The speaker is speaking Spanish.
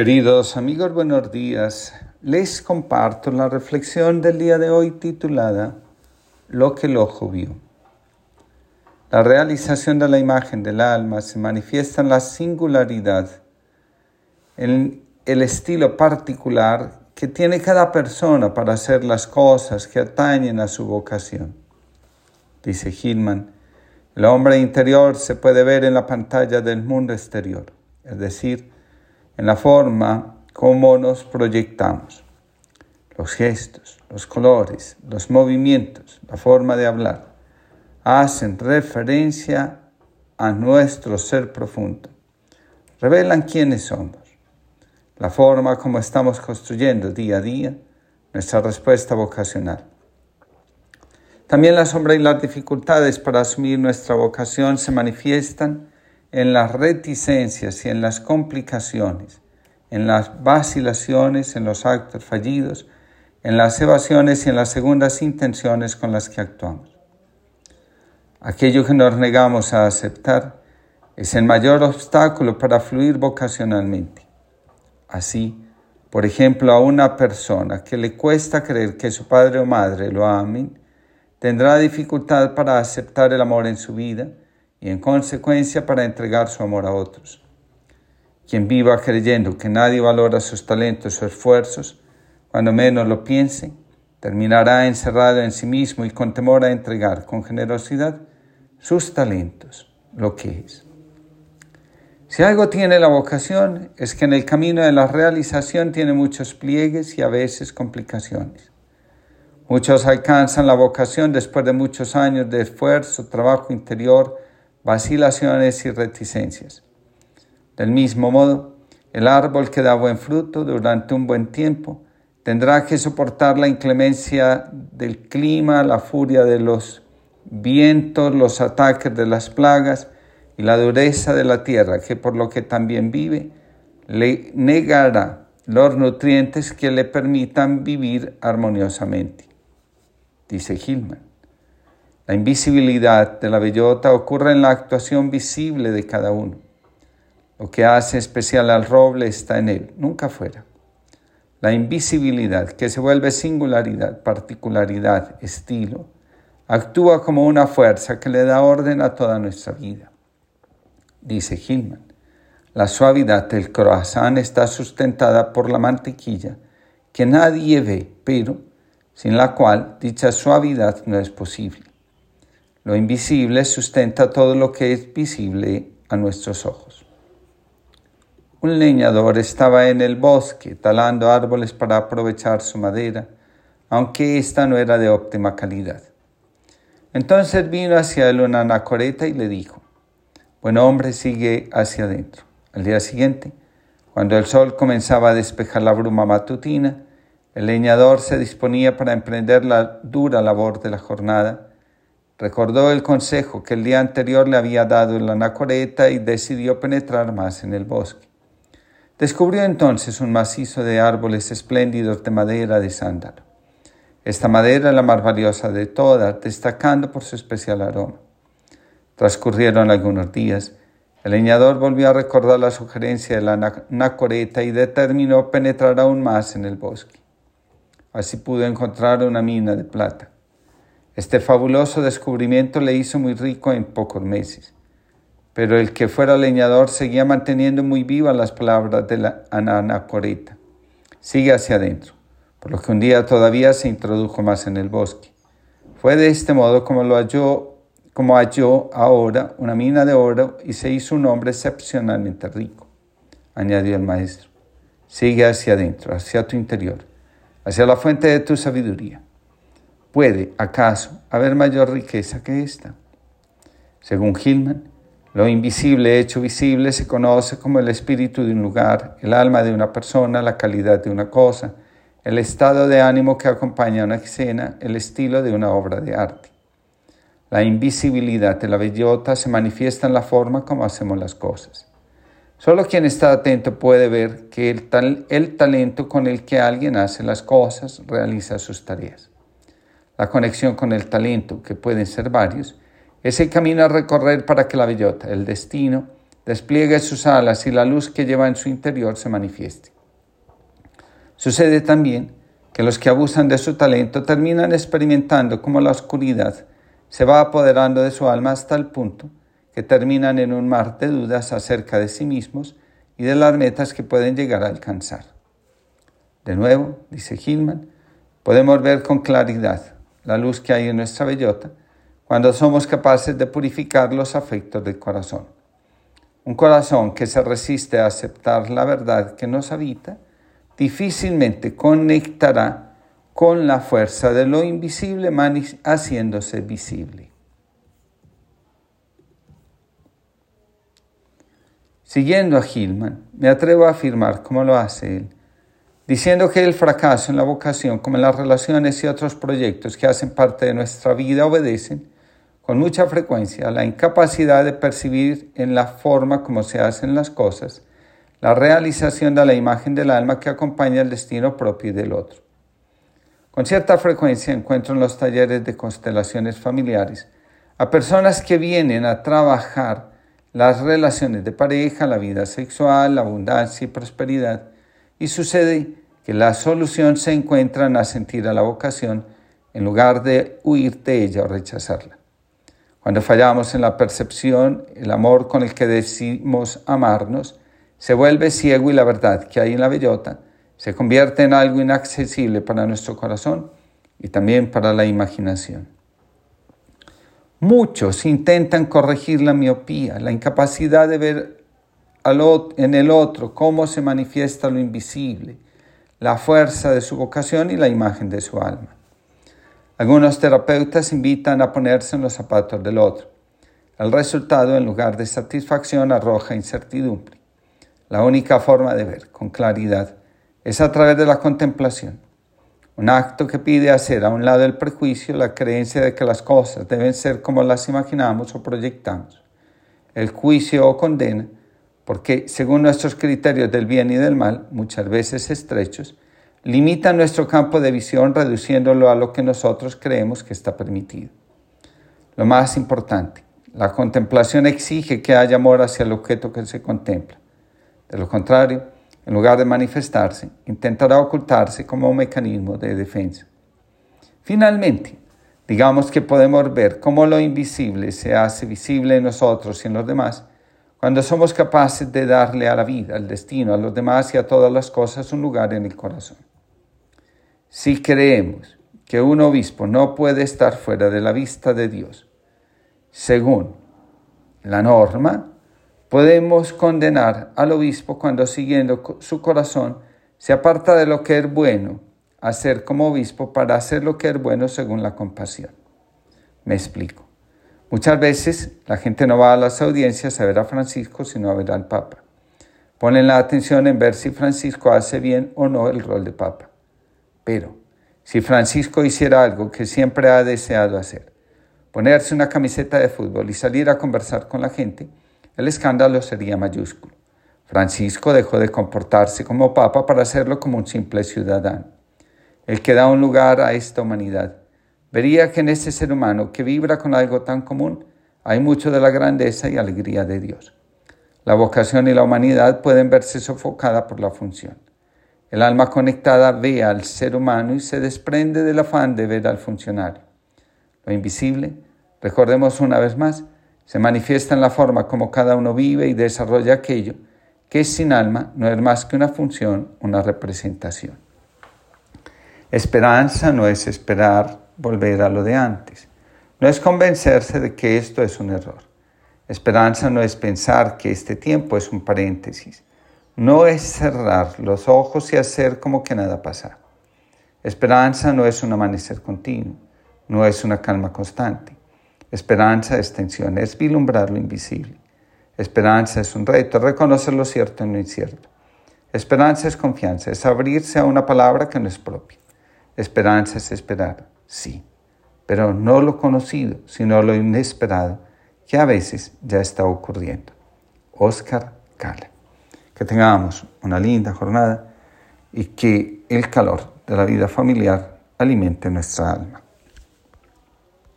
Queridos amigos, buenos días. Les comparto la reflexión del día de hoy titulada Lo que el ojo vio. La realización de la imagen del alma se manifiesta en la singularidad, en el estilo particular que tiene cada persona para hacer las cosas que atañen a su vocación. Dice Hillman, el hombre interior se puede ver en la pantalla del mundo exterior, es decir, en la forma como nos proyectamos. Los gestos, los colores, los movimientos, la forma de hablar, hacen referencia a nuestro ser profundo. Revelan quiénes somos, la forma como estamos construyendo día a día nuestra respuesta vocacional. También la sombra y las dificultades para asumir nuestra vocación se manifiestan en las reticencias y en las complicaciones, en las vacilaciones, en los actos fallidos, en las evasiones y en las segundas intenciones con las que actuamos. Aquello que nos negamos a aceptar es el mayor obstáculo para fluir vocacionalmente. Así, por ejemplo, a una persona que le cuesta creer que su padre o madre lo amen, tendrá dificultad para aceptar el amor en su vida, y en consecuencia para entregar su amor a otros. Quien viva creyendo que nadie valora sus talentos o esfuerzos, cuando menos lo piense, terminará encerrado en sí mismo y con temor a entregar con generosidad sus talentos, lo que es. Si algo tiene la vocación es que en el camino de la realización tiene muchos pliegues y a veces complicaciones. Muchos alcanzan la vocación después de muchos años de esfuerzo, trabajo interior, vacilaciones y reticencias. Del mismo modo, el árbol que da buen fruto durante un buen tiempo tendrá que soportar la inclemencia del clima, la furia de los vientos, los ataques de las plagas y la dureza de la tierra, que por lo que también vive, le negará los nutrientes que le permitan vivir armoniosamente. Dice Gilman. La invisibilidad de la bellota ocurre en la actuación visible de cada uno. Lo que hace especial al roble está en él, nunca fuera. La invisibilidad, que se vuelve singularidad, particularidad, estilo, actúa como una fuerza que le da orden a toda nuestra vida. Dice Hillman, la suavidad del croissant está sustentada por la mantequilla que nadie ve, pero sin la cual dicha suavidad no es posible. Lo invisible sustenta todo lo que es visible a nuestros ojos. Un leñador estaba en el bosque talando árboles para aprovechar su madera, aunque ésta no era de óptima calidad. Entonces vino hacia él una anacoreta y le dijo, Buen hombre, sigue hacia adentro. Al día siguiente, cuando el sol comenzaba a despejar la bruma matutina, el leñador se disponía para emprender la dura labor de la jornada Recordó el consejo que el día anterior le había dado en la anacoreta y decidió penetrar más en el bosque. Descubrió entonces un macizo de árboles espléndidos de madera de sándalo. Esta madera es la más valiosa de todas, destacando por su especial aroma. Transcurrieron algunos días. El leñador volvió a recordar la sugerencia de la anacoreta y determinó penetrar aún más en el bosque. Así pudo encontrar una mina de plata. Este fabuloso descubrimiento le hizo muy rico en pocos meses, pero el que fuera leñador seguía manteniendo muy vivas las palabras de la anacoreta. Sigue hacia adentro, por lo que un día todavía se introdujo más en el bosque. Fue de este modo como lo halló, como halló ahora una mina de oro y se hizo un hombre excepcionalmente rico, añadió el maestro. Sigue hacia adentro, hacia tu interior, hacia la fuente de tu sabiduría. ¿Puede, acaso, haber mayor riqueza que esta? Según Hillman, lo invisible hecho visible se conoce como el espíritu de un lugar, el alma de una persona, la calidad de una cosa, el estado de ánimo que acompaña a una escena, el estilo de una obra de arte. La invisibilidad de la bellota se manifiesta en la forma como hacemos las cosas. Solo quien está atento puede ver que el, el talento con el que alguien hace las cosas realiza sus tareas la conexión con el talento, que pueden ser varios, es el camino a recorrer para que la bellota, el destino, despliegue sus alas y la luz que lleva en su interior se manifieste. Sucede también que los que abusan de su talento terminan experimentando cómo la oscuridad se va apoderando de su alma hasta el punto que terminan en un mar de dudas acerca de sí mismos y de las metas que pueden llegar a alcanzar. De nuevo, dice Hillman, podemos ver con claridad la luz que hay en nuestra bellota cuando somos capaces de purificar los afectos del corazón. Un corazón que se resiste a aceptar la verdad que nos habita, difícilmente conectará con la fuerza de lo invisible haciéndose visible. Siguiendo a Hillman, me atrevo a afirmar, como lo hace él, diciendo que el fracaso en la vocación, como en las relaciones y otros proyectos que hacen parte de nuestra vida, obedecen con mucha frecuencia a la incapacidad de percibir en la forma como se hacen las cosas la realización de la imagen del alma que acompaña el destino propio del otro. Con cierta frecuencia encuentro en los talleres de constelaciones familiares a personas que vienen a trabajar las relaciones de pareja, la vida sexual, la abundancia y prosperidad, y sucede que la solución se encuentra en asentir a la vocación en lugar de huir de ella o rechazarla. Cuando fallamos en la percepción, el amor con el que decimos amarnos se vuelve ciego y la verdad que hay en la bellota se convierte en algo inaccesible para nuestro corazón y también para la imaginación. Muchos intentan corregir la miopía, la incapacidad de ver en el otro cómo se manifiesta lo invisible, la fuerza de su vocación y la imagen de su alma. Algunos terapeutas invitan a ponerse en los zapatos del otro. El resultado, en lugar de satisfacción, arroja incertidumbre. La única forma de ver con claridad es a través de la contemplación. Un acto que pide hacer a un lado el prejuicio, la creencia de que las cosas deben ser como las imaginamos o proyectamos. El juicio o condena porque según nuestros criterios del bien y del mal, muchas veces estrechos, limita nuestro campo de visión reduciéndolo a lo que nosotros creemos que está permitido. Lo más importante, la contemplación exige que haya amor hacia el objeto que se contempla. De lo contrario, en lugar de manifestarse, intentará ocultarse como un mecanismo de defensa. Finalmente, digamos que podemos ver cómo lo invisible se hace visible en nosotros y en los demás cuando somos capaces de darle a la vida, al destino, a los demás y a todas las cosas un lugar en el corazón. Si creemos que un obispo no puede estar fuera de la vista de Dios, según la norma, podemos condenar al obispo cuando siguiendo su corazón se aparta de lo que es bueno hacer como obispo para hacer lo que es bueno según la compasión. Me explico. Muchas veces la gente no va a las audiencias a ver a Francisco, sino a ver al Papa. Ponen la atención en ver si Francisco hace bien o no el rol de Papa. Pero si Francisco hiciera algo que siempre ha deseado hacer, ponerse una camiseta de fútbol y salir a conversar con la gente, el escándalo sería mayúsculo. Francisco dejó de comportarse como papa para hacerlo como un simple ciudadano. El que da un lugar a esta humanidad vería que en ese ser humano que vibra con algo tan común hay mucho de la grandeza y alegría de Dios. La vocación y la humanidad pueden verse sofocada por la función. El alma conectada ve al ser humano y se desprende del afán de ver al funcionario. Lo invisible, recordemos una vez más, se manifiesta en la forma como cada uno vive y desarrolla aquello que sin alma, no es más que una función, una representación. Esperanza no es esperar volver a lo de antes. No es convencerse de que esto es un error. Esperanza no es pensar que este tiempo es un paréntesis. No es cerrar los ojos y hacer como que nada pasa. Esperanza no es un amanecer continuo, no es una calma constante. Esperanza es tensión, es vislumbrar lo invisible. Esperanza es un reto, reconocer lo cierto en lo incierto. Esperanza es confianza, es abrirse a una palabra que no es propia. Esperanza es esperar sí, pero no lo conocido, sino lo inesperado, que a veces ya está ocurriendo. Oscar Cala. Que tengamos una linda jornada y que el calor de la vida familiar alimente nuestra alma.